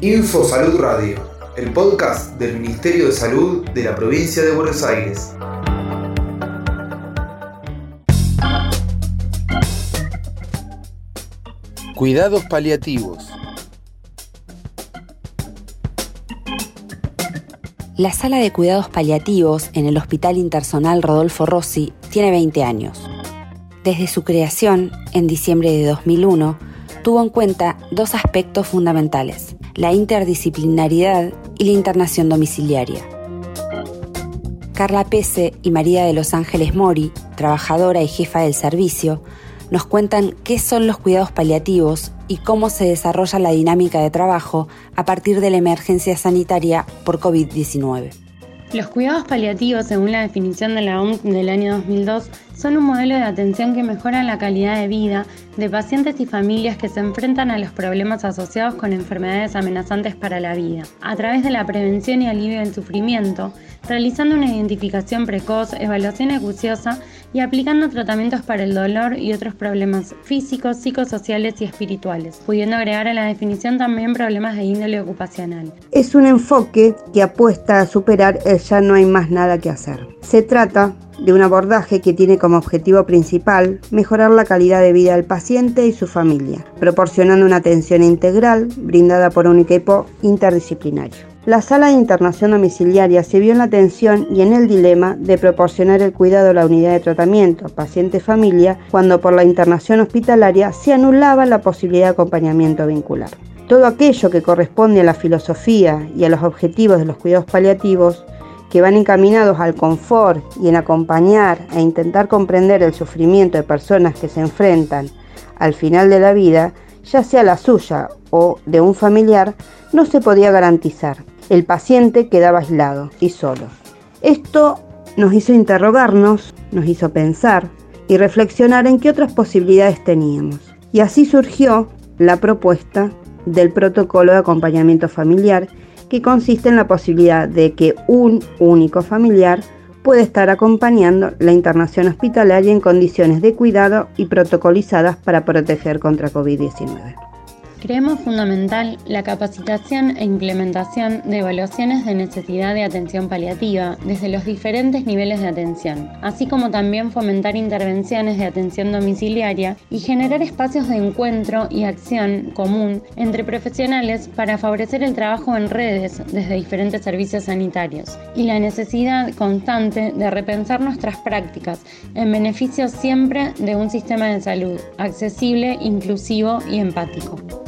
Info Salud Radio, el podcast del Ministerio de Salud de la provincia de Buenos Aires. Cuidados paliativos. La sala de cuidados paliativos en el Hospital Intersonal Rodolfo Rossi tiene 20 años. Desde su creación, en diciembre de 2001, tuvo en cuenta dos aspectos fundamentales, la interdisciplinaridad y la internación domiciliaria. Carla Pese y María de los Ángeles Mori, trabajadora y jefa del servicio, nos cuentan qué son los cuidados paliativos y cómo se desarrolla la dinámica de trabajo a partir de la emergencia sanitaria por COVID-19. Los cuidados paliativos, según la definición de la OMS del año 2002, son un modelo de atención que mejora la calidad de vida de pacientes y familias que se enfrentan a los problemas asociados con enfermedades amenazantes para la vida, a través de la prevención y alivio del sufrimiento, realizando una identificación precoz, evaluación acuciosa y aplicando tratamientos para el dolor y otros problemas físicos, psicosociales y espirituales, pudiendo agregar a la definición también problemas de índole ocupacional. Es un enfoque que apuesta a superar el ya no hay más nada que hacer. Se trata de un abordaje que tiene como objetivo principal mejorar la calidad de vida del paciente y su familia, proporcionando una atención integral brindada por un equipo interdisciplinario. La sala de internación domiciliaria se vio en la tensión y en el dilema de proporcionar el cuidado a la unidad de tratamiento paciente-familia cuando por la internación hospitalaria se anulaba la posibilidad de acompañamiento vincular. Todo aquello que corresponde a la filosofía y a los objetivos de los cuidados paliativos que van encaminados al confort y en acompañar e intentar comprender el sufrimiento de personas que se enfrentan al final de la vida, ya sea la suya o de un familiar, no se podía garantizar. El paciente quedaba aislado y solo. Esto nos hizo interrogarnos, nos hizo pensar y reflexionar en qué otras posibilidades teníamos. Y así surgió la propuesta del protocolo de acompañamiento familiar que consiste en la posibilidad de que un único familiar puede estar acompañando la internación hospitalaria en condiciones de cuidado y protocolizadas para proteger contra COVID-19. Creemos fundamental la capacitación e implementación de evaluaciones de necesidad de atención paliativa desde los diferentes niveles de atención, así como también fomentar intervenciones de atención domiciliaria y generar espacios de encuentro y acción común entre profesionales para favorecer el trabajo en redes desde diferentes servicios sanitarios y la necesidad constante de repensar nuestras prácticas en beneficio siempre de un sistema de salud accesible, inclusivo y empático.